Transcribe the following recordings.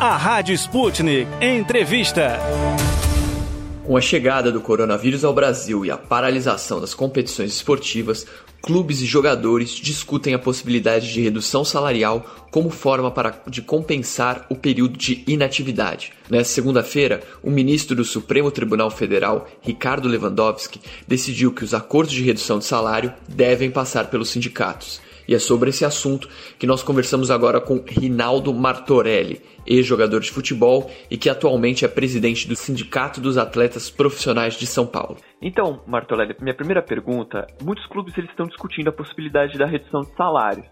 A Rádio Sputnik Entrevista. Com a chegada do coronavírus ao Brasil e a paralisação das competições esportivas, clubes e jogadores discutem a possibilidade de redução salarial como forma para, de compensar o período de inatividade. Nesta segunda-feira, o ministro do Supremo Tribunal Federal, Ricardo Lewandowski, decidiu que os acordos de redução de salário devem passar pelos sindicatos. E é sobre esse assunto que nós conversamos agora com Rinaldo Martorelli, ex-jogador de futebol e que atualmente é presidente do Sindicato dos Atletas Profissionais de São Paulo. Então, Martorelli, minha primeira pergunta, muitos clubes eles estão discutindo a possibilidade da redução de salários,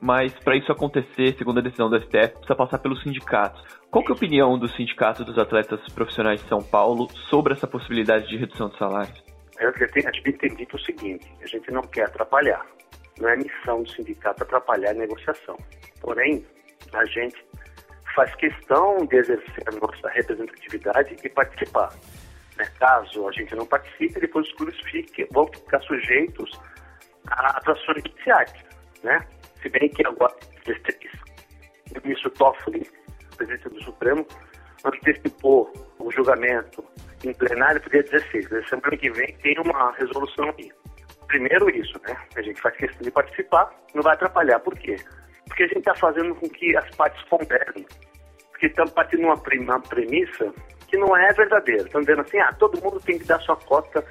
mas para isso acontecer, segundo a decisão do STF, precisa passar pelos sindicatos. Qual que é a opinião do Sindicato dos Atletas Profissionais de São Paulo sobre essa possibilidade de redução de salários? Eu tenho, gente tem dito o seguinte, a gente não quer atrapalhar, não é missão do sindicato atrapalhar a negociação. Porém, a gente faz questão de exercer a nossa representatividade e participar. Né? Caso a gente não participe, depois os clubes fiquem, vão ficar sujeitos a atrações judiciais. Né? Se bem que agora o ministro Toffoli, presidente do Supremo, antecipou o julgamento em plenário para dia 16. Na semana que vem tem uma resolução aí primeiro isso, né? A gente faz questão de participar, não vai atrapalhar. Por quê? Porque a gente está fazendo com que as partes ponderem. Porque estamos partindo uma, uma premissa que não é verdadeira. Estamos dizendo assim, ah, todo mundo tem que dar sua cota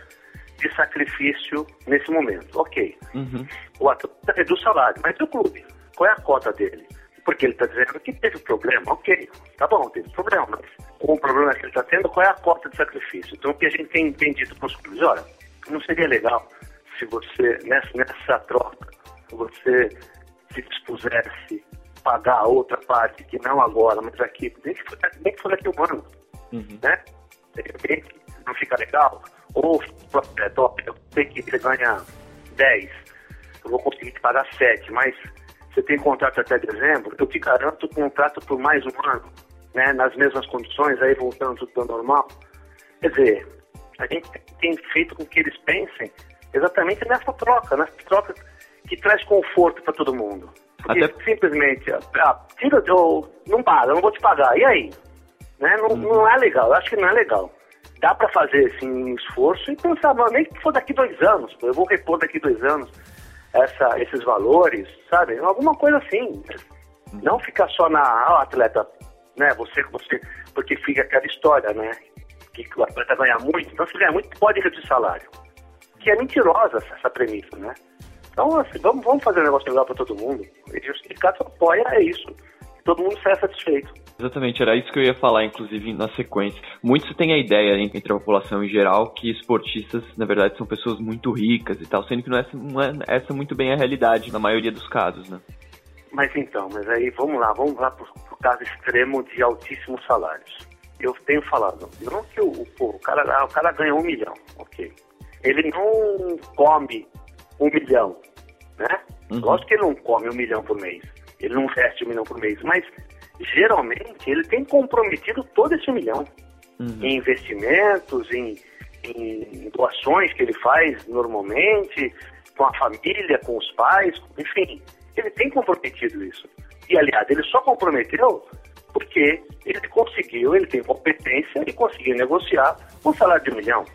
de sacrifício nesse momento. Ok. Uhum. O atleta reduz o salário, mas o clube? Qual é a cota dele? Porque ele está dizendo que teve problema, ok, tá bom, teve problema, mas com o problema que ele está tendo, qual é a cota de sacrifício? Então o que a gente tem entendido para os clubes, olha, não seria legal se você, nessa, nessa troca, você se dispusesse a pagar a outra parte, que não agora, mas aqui, nem que for, nem que for daqui um ano, uhum. né? De repente, não fica legal, ou é, top, eu sei que você ganha 10, eu vou conseguir te pagar 7, mas você tem contrato até dezembro, eu te garanto o contrato por mais um ano, né? Nas mesmas condições, aí voltando tudo ao normal. Quer dizer, a gente tem feito com que eles pensem exatamente nessa troca, nessa troca que traz conforto para todo mundo. Porque Até... simplesmente, ah, tira, eu, não paga, eu não vou te pagar, e aí? Né? Não, hum. não é legal, eu acho que não é legal. Dá para fazer assim, um esforço e pensar, nem que for daqui dois anos, eu vou repor daqui dois anos essa, esses valores, sabe? Alguma coisa assim. Hum. Não ficar só na, ah, atleta, né? Você, você, porque fica aquela história, né? Que o atleta ganha muito, então se ganha muito, pode reduzir salário que é mentirosa essa premissa, né? Então, assim, vamos, vamos fazer um negócio legal para todo mundo. E o sindicato apoia é isso. Todo mundo sai satisfeito. Exatamente, era isso que eu ia falar, inclusive, na sequência. Muitos têm a ideia entre a população em geral que esportistas, na verdade, são pessoas muito ricas e tal, sendo que não é, não é essa muito bem a realidade na maioria dos casos, né? Mas então, mas aí vamos lá, vamos lá para o caso extremo de altíssimos salários. Eu tenho falado, não que o, o, o, cara, o cara ganha um milhão, ok ele não come um milhão, né? Uhum. Lógico que ele não come um milhão por mês, ele não veste um milhão por mês, mas geralmente ele tem comprometido todo esse milhão uhum. em investimentos, em, em doações que ele faz normalmente, com a família, com os pais, enfim, ele tem comprometido isso. E aliás, ele só comprometeu porque ele conseguiu, ele tem competência e conseguiu negociar um salário de um milhão.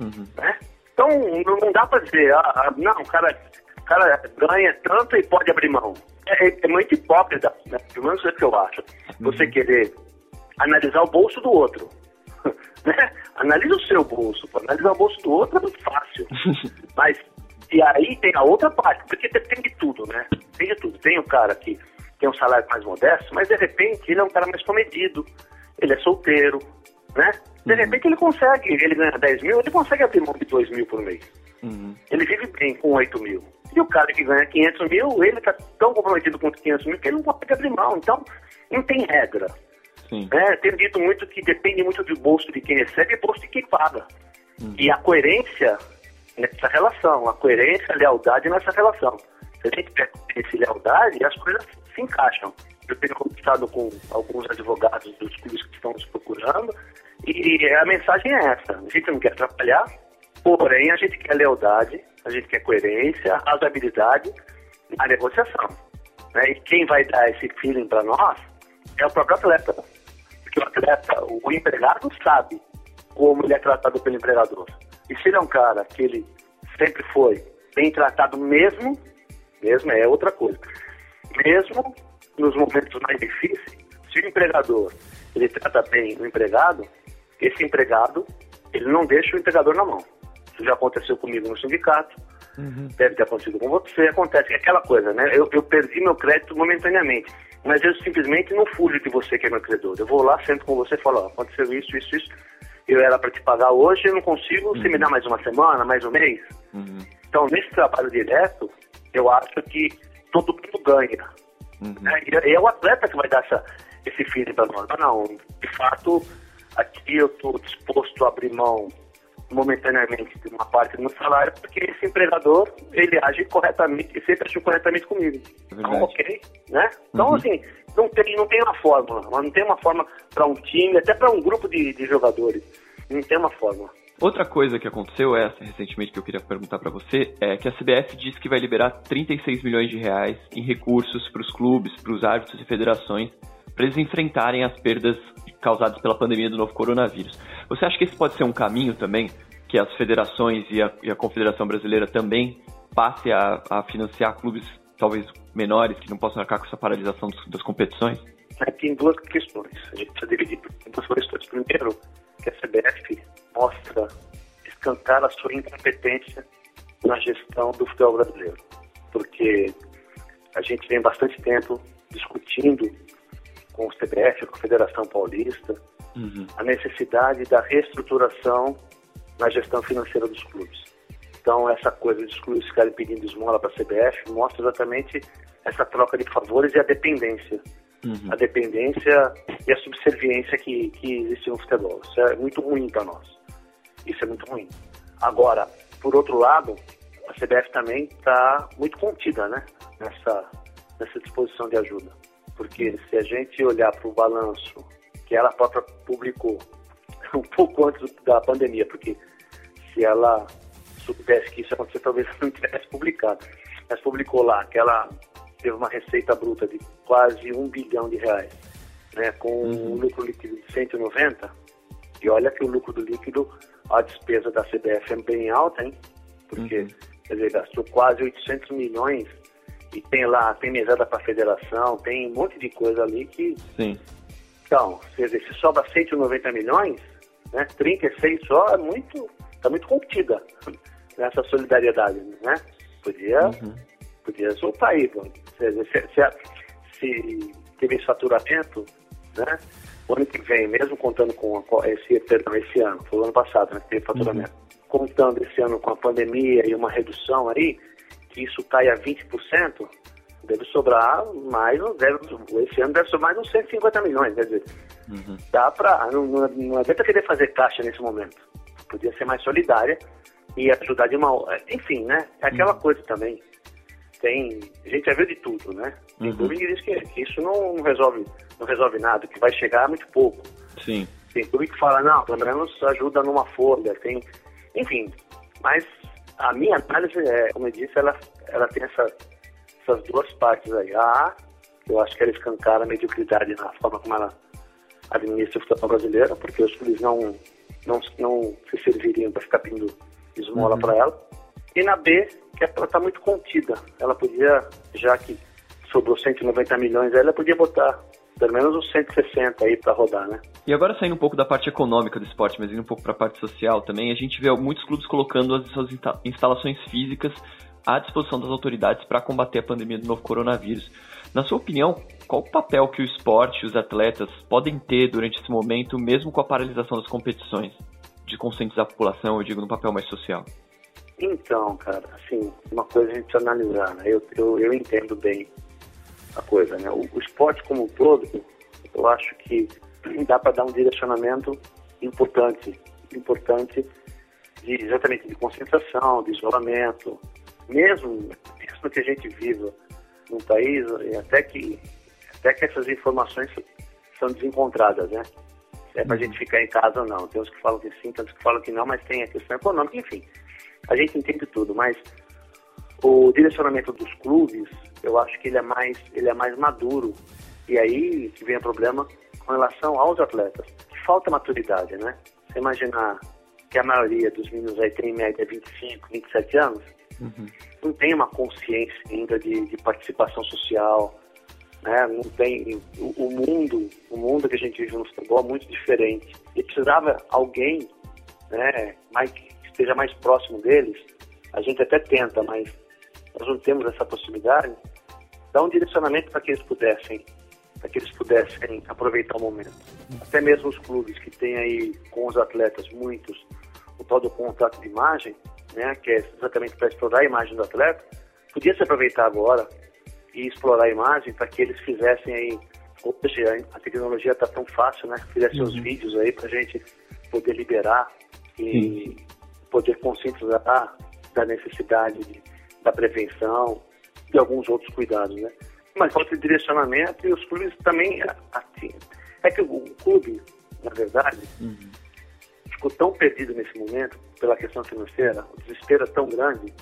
Uhum. Né? Então, não dá para dizer, ah, ah, não, o cara, o cara ganha tanto e pode abrir mão. É, é, é muito hipócrita, né? pelo menos é o que eu acho. Você uhum. querer analisar o bolso do outro. né? Analisa o seu bolso. Analisar o bolso do outro é muito fácil. Mas, e aí tem a outra parte, porque tem de tudo, né? Tem de tudo. Tem o cara que tem um salário mais modesto, mas de repente ele é um cara mais comedido. Ele é solteiro, né? De repente ele consegue, ele ganha 10 mil, ele consegue abrir mão de 2 mil por mês. Uhum. Ele vive bem com 8 mil. E o cara que ganha 500 mil, ele está tão comprometido com 500 mil que ele não pode abrir mão. Então, não tem regra. Sim. É, tem dito muito que depende muito do bolso de quem recebe e bolso de quem paga. Uhum. E a coerência nessa relação, a coerência, a lealdade nessa relação. Se a gente essa lealdade, as coisas se encaixam. Eu tenho conversado com alguns advogados dos clubes que estão nos procurando e a mensagem é essa: a gente não quer atrapalhar, porém a gente quer lealdade, a gente quer coerência, razoabilidade na negociação. Né? E quem vai dar esse feeling para nós é o próprio atleta. Porque o atleta, o empregado sabe como ele é tratado pelo empregador. E se ele é um cara que ele sempre foi bem tratado mesmo, mesmo é outra coisa, mesmo nos momentos mais difíceis, se o empregador ele trata bem o empregado, esse empregado ele não deixa o empregador na mão. Isso já aconteceu comigo no sindicato, uhum. deve ter acontecido com você, acontece. É aquela coisa, né? Eu, eu perdi meu crédito momentaneamente, mas eu simplesmente não fujo de você que é meu credor. Eu vou lá, sento com você e falo, ó, aconteceu isso, isso, isso. Eu era para te pagar hoje, eu não consigo, uhum. você me dá mais uma semana, mais um mês? Uhum. Então, nesse trabalho direto, eu acho que todo mundo ganha. Uhum. É, e é o atleta que vai dar essa, esse feeling para nós. Não, de fato, aqui eu estou disposto a abrir mão momentaneamente de uma parte do meu salário, porque esse empregador, ele age corretamente, e sempre agiu corretamente comigo. É então, ok, né? Então, uhum. assim, não tem, não tem uma fórmula, não tem uma forma para um time, até para um grupo de, de jogadores, não tem uma fórmula. Outra coisa que aconteceu, essa recentemente que eu queria perguntar para você, é que a CBF disse que vai liberar 36 milhões de reais em recursos para os clubes, para os árbitros e federações, para eles enfrentarem as perdas causadas pela pandemia do novo coronavírus. Você acha que esse pode ser um caminho também, que as federações e a, e a Confederação Brasileira também passem a, a, financiar clubes talvez menores que não possam arcar com essa paralisação das, das competições? Aqui tem duas questões. A gente precisa dividir em duas questões. Primeiro, que a CBF mostra escancar a sua incompetência na gestão do futebol brasileiro. Porque a gente vem bastante tempo discutindo com o CBF, com a Federação Paulista, uhum. a necessidade da reestruturação na gestão financeira dos clubes. Então, essa coisa de os clubes ficarem pedindo esmola para a CBF mostra exatamente essa troca de favores e a dependência uhum. a dependência e a subserviência que, que existe no futebol. Isso é muito ruim para nós. Isso é muito ruim. Agora, por outro lado, a CBF também está muito contida né, nessa, nessa disposição de ajuda. Porque se a gente olhar para o balanço que ela própria publicou um pouco antes da pandemia, porque se ela soubesse que isso ia acontecer, talvez não tivesse publicado. Mas publicou lá que ela teve uma receita bruta de quase um bilhão de reais, né, com uhum. um lucro líquido de 190. E olha que o lucro do líquido, a despesa da CBF é bem alta, hein? Porque, uhum. quer dizer, gastou quase 800 milhões e tem lá, tem mesada para a federação, tem um monte de coisa ali que... Sim. Então, dizer, se sobra 190 milhões, né, 36 só é muito, está muito contida nessa solidariedade, né? Podia, uhum. podia soltar aí, se, se, se teve esse faturamento, né? O ano que vem, mesmo contando com esse, perdão, esse ano, foi o ano passado, né, que teve faturamento, uhum. contando esse ano com a pandemia e uma redução aí, isso cai a 20%, deve sobrar mais, deve, esse ano deve sobrar mais uns 150 milhões, quer dizer, uhum. dá para, não, não, não adianta querer fazer caixa nesse momento, podia ser mais solidária e ajudar de uma, enfim, né, é aquela uhum. coisa também, tem. A gente já viu de tudo, né? Tem uhum. que diz que, que, isso não, não, resolve, não resolve nada, que vai chegar muito pouco. Sim. Tem clube que fala, não, pelo menos ajuda numa folha, tem. Enfim, mas a minha análise, é, como eu disse, ela, ela tem essa, essas duas partes aí. A A, eu acho que ela escancara a mediocridade na forma como ela administra o futebol brasileiro, porque os clubes não, não, não se serviriam para ficar pedindo esmola uhum. para ela. E na B, que ela está muito contida. Ela podia, já que sobrou 190 milhões, ela podia botar pelo menos uns 160 aí para rodar, né? E agora saindo um pouco da parte econômica do esporte, mas indo um pouco para a parte social também, a gente vê muitos clubes colocando as suas instalações físicas à disposição das autoridades para combater a pandemia do novo coronavírus. Na sua opinião, qual o papel que o esporte e os atletas podem ter durante esse momento, mesmo com a paralisação das competições? De conscientizar a população, eu digo, no papel mais social. Então, cara, assim, uma coisa a gente precisa analisar, né? Eu, eu, eu entendo bem a coisa, né? O, o esporte como um todo, eu acho que dá para dar um direcionamento importante, importante de, exatamente de concentração, de isolamento, mesmo, mesmo que a gente viva num país até que até que essas informações são desencontradas, né? Se é para a gente ficar em casa ou não. Tem uns que falam que sim, tem uns que falam que não, mas tem a questão econômica, enfim a gente entende tudo, mas o direcionamento dos clubes, eu acho que ele é mais, ele é mais maduro. E aí que vem o problema com relação aos atletas. Falta maturidade, né? Você imaginar que a maioria dos meninos aí tem em média 25, 27 anos, uhum. não tem uma consciência ainda de, de participação social, né? Não tem o, o, mundo, o mundo que a gente vive no futebol é muito diferente. E precisava alguém, né, mais, que esteja mais próximo deles. A gente até tenta, mas nós não temos essa possibilidade. Dar um direcionamento para que eles pudessem, para que eles pudessem aproveitar o momento. Até mesmo os clubes que têm aí com os atletas muitos o tal do contrato de imagem, né, que é exatamente para explorar a imagem do atleta, podia se aproveitar agora e explorar a imagem para que eles fizessem aí. Hoje a tecnologia está tão fácil, né? Fizessem uhum. os vídeos aí para a gente poder liberar e Sim. poder conscientizar da necessidade de, da prevenção e alguns outros cuidados, né? Mas falta de direcionamento e os clubes também, assim, é que o clube, na verdade, uhum. ficou tão perdido nesse momento pela questão financeira, o desespero é tão grande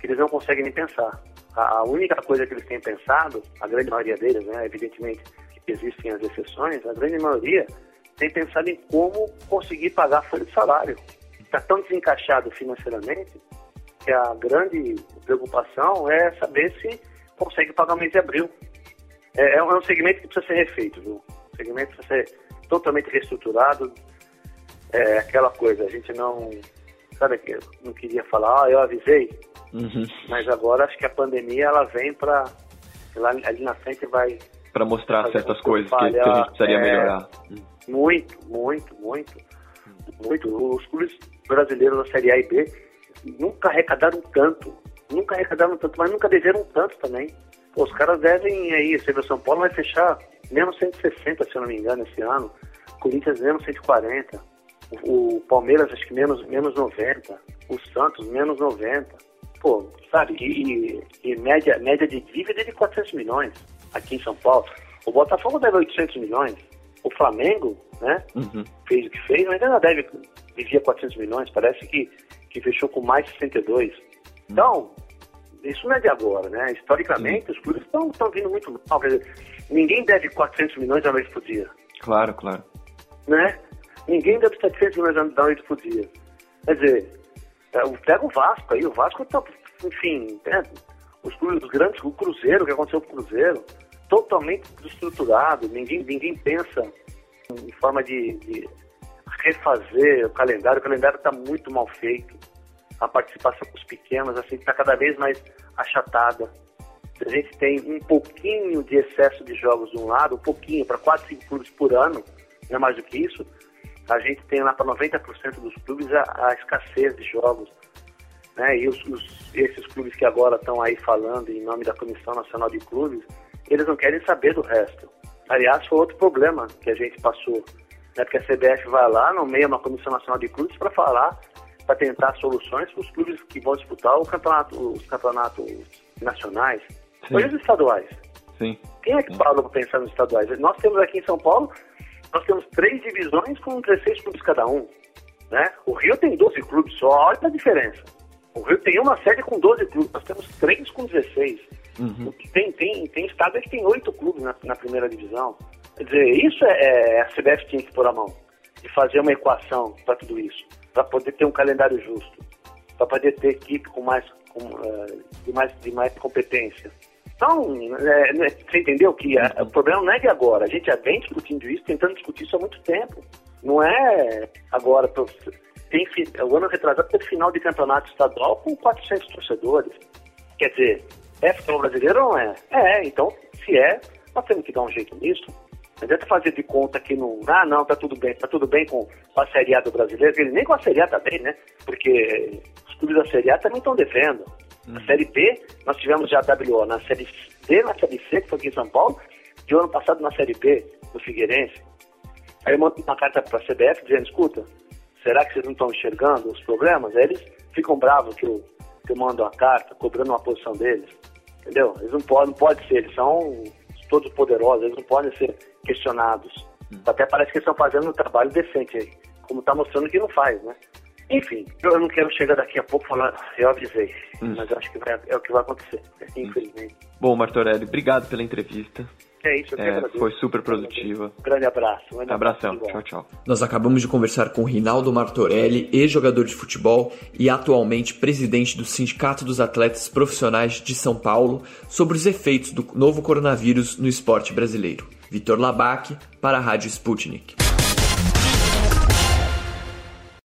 que eles não conseguem nem pensar. A única coisa que eles têm pensado, a grande maioria deles, né, evidentemente existem as exceções, a grande maioria tem pensado em como conseguir pagar a folha de salário. Está tão desencaixado financeiramente que a grande preocupação é saber se consegue pagar o mês de abril. É, é um é segmento que precisa ser refeito, viu? O segmento precisa ser totalmente reestruturado. É aquela coisa, a gente não. Sabe que não queria falar, ah, eu avisei, Uhum. Mas agora acho que a pandemia ela vem para ali na frente vai para mostrar certas coisas que, que, a gente precisaria é, melhorar. Muito, muito, muito, muito. Os clubes brasileiros da Série A e B nunca arrecadaram tanto, nunca arrecadaram tanto, mas nunca deveram tanto também. Pô, os caras devem aí, você vê, São Paulo vai fechar menos 160, se eu não me engano, esse ano. Corinthians menos 140. O, o Palmeiras acho que menos, menos 90. O Santos menos 90 pô, sabe, e, e, média, média de dívida é de 400 milhões aqui em São Paulo. O Botafogo deve 800 milhões. O Flamengo, né, uhum. fez o que fez, mas ainda deve, devia 400 milhões, parece que, que fechou com mais de 62. Uhum. Então, isso não é de agora, né? Historicamente, os clubes estão vindo muito mal. Quer dizer, ninguém deve 400 milhões a noite por dia. Claro, claro. Né? Ninguém deve 700 milhões a noite por dia. Quer dizer, é, pega o Vasco aí, o Vasco tá, enfim, é, os, os grandes, o Cruzeiro, o que aconteceu com o Cruzeiro, totalmente desestruturado, ninguém, ninguém pensa em forma de, de refazer o calendário, o calendário está muito mal feito, a participação dos pequenos assim está cada vez mais achatada. A gente tem um pouquinho de excesso de jogos de um lado, um pouquinho, para 4, 5 clubes por ano, não é mais do que isso, a gente tem lá para 90% dos clubes a, a, escassez de jogos. Né? E os, os, esses clubes que agora estão aí falando em nome da Comissão Nacional de Clubes, eles não querem saber do resto. Aliás, foi outro problema que a gente passou. Né? Porque a CBF vai lá, nomeia uma Comissão Nacional de Clubes para falar, para tentar soluções para os clubes que vão disputar o campeonato, os campeonatos nacionais. Sim. Hoje os estaduais. Sim. Quem é que fala para pensar nos estaduais? Nós temos aqui em São Paulo nós temos três divisões com 16 clubes cada um. Né? O Rio tem 12 clubes só, olha a diferença. O Rio tem uma sede com 12 clubes, nós temos três com 16. Uhum. Tem, tem, tem estado que tem oito clubes na, na, primeira divisão. Quer dizer, isso é, é a CBF tinha que pôr a mão. De fazer uma equação para tudo isso. Para poder ter um calendário justo. Para poder ter equipe com mais, com, uh, de, mais, de mais competência. Então, é, né, você entendeu que a, o problema não é de agora. A gente já vem discutindo isso, tentando discutir isso há muito tempo. Não é agora. Tem, o ano retrasado teve final de campeonato estadual com 400 torcedores. Quer dizer, é futebol brasileiro ou não é? É, então, se é, nós temos que dar um jeito nisso. Não adianta fazer de conta que não. Ah, não, tá tudo bem, tá tudo bem com a Série A do brasileiro. Ele nem com a Série A tá bem, né? Porque os clubes da Série A também estão devendo. Na uhum. Série B, nós tivemos já a WO na Série D, na Série C, que foi aqui em São Paulo, e o ano passado na Série B, no Figueirense. Aí eu mando uma carta para a CBF dizendo, escuta, será que vocês não estão enxergando os problemas? Aí eles ficam bravos que eu, que eu mando a carta, cobrando uma posição deles. Entendeu? Eles não podem, não pode ser, eles são todos poderosos, eles não podem ser questionados. Hum. Até parece que eles estão fazendo um trabalho decente aí, como está mostrando que não faz, né? Enfim, eu não quero chegar daqui a pouco falando, eu avisei, hum. mas eu acho que vai, é o que vai acontecer, infelizmente. Bom, Martorelli, obrigado pela entrevista. É isso, eu é, Foi super produtiva. Grande abraço. Um Abração. Tchau, tchau. Nós acabamos de conversar com Rinaldo Martorelli, ex-jogador de futebol e atualmente presidente do Sindicato dos Atletas Profissionais de São Paulo, sobre os efeitos do novo coronavírus no esporte brasileiro. Vitor Labac, para a Rádio Sputnik.